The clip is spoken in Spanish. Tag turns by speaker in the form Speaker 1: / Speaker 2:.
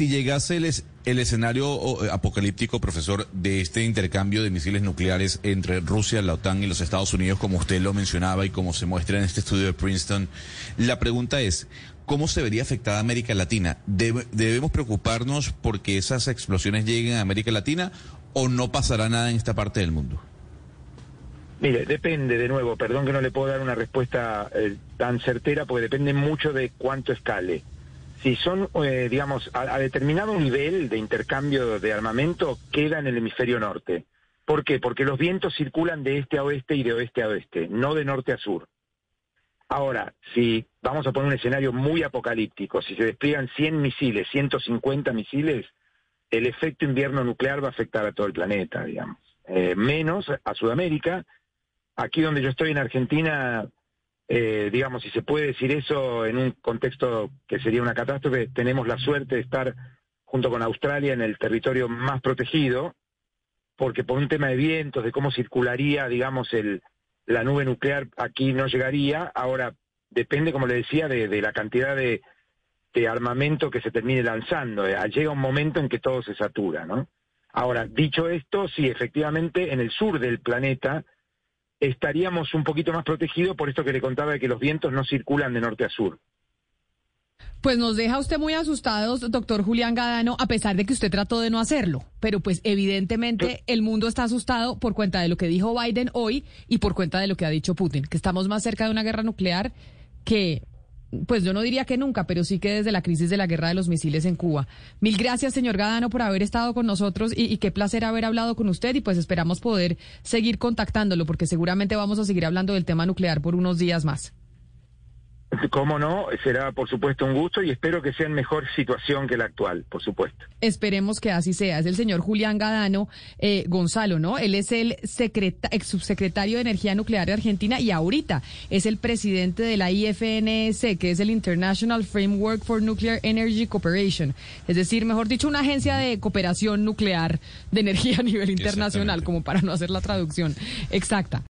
Speaker 1: si llegase el, escenario eh, apocalíptico, profesor, de este intercambio de misiles nucleares entre Rusia, la OTAN y los Estados Unidos, como usted lo mencionaba y como se muestra en este estudio de Princeton, la pregunta es, ¿cómo se vería afectada América Latina? ¿Debemos preocuparnos porque esas explosiones lleguen a América Latina o no pasará nada en esta parte del mundo?
Speaker 2: Mire, depende, de nuevo, perdón que no le puedo dar una respuesta eh, tan certera porque depende mucho de cuánto escale. Si son, eh, digamos, a, determinado nivel de intercambio de armamento, queda en el hemisferio norte. ¿Por qué? Porque los vientos circulan de este a oeste y de oeste a oeste, no de norte a sur. Ahora, si vamos a poner un escenario muy apocalíptico, si se despliegan 100 misiles, 150 misiles, el efecto invierno nuclear va a afectar a todo el planeta, digamos. Eh, menos a Sudamérica, aquí donde yo estoy en Argentina, eh, digamos, si se puede decir eso en un contexto que sería una catástrofe, tenemos la suerte de estar junto con Australia en el territorio más protegido, porque por un tema de vientos, de cómo circularía, digamos, el, la nube nuclear aquí no llegaría. Ahora, depende, como le decía, de, la cantidad de, de, armamento que se termine lanzando. Eh, llega un momento en que todo se satura, ¿no? Ahora, dicho esto, sí, efectivamente, en el sur del planeta, estaríamos un poquito más protegidos por esto que le contaba de que los vientos no circulan de norte a sur.
Speaker 3: Pues nos deja usted muy asustados, doctor Julián Gadano, a pesar de que usted trató de no hacerlo. Pero pues evidentemente el mundo está asustado por cuenta de lo que dijo Biden hoy y por cuenta de lo que ha dicho Putin, que estamos más cerca de una guerra nuclear que pues yo no diría que nunca, pero sí que desde la crisis de la guerra de los misiles en Cuba. Mil gracias, señor Gadano, por haber estado con nosotros y, y, qué placer haber hablado con usted y pues esperamos poder seguir contactándolo porque seguramente vamos a seguir hablando del tema nuclear por unos días más.
Speaker 2: Cómo no, será por supuesto un gusto y espero que sea en mejor situación que la actual, por supuesto.
Speaker 3: Esperemos que así sea. Es el señor Julián Gadano eh, Gonzalo, ¿no? Él es el ex subsecretario de Energía Nuclear de Argentina y ahorita es el presidente de la IFNS, que es el International Framework for Nuclear Energy Cooperation. Es decir, mejor dicho, una agencia de cooperación nuclear de energía a nivel internacional, como para no hacer la traducción exacta.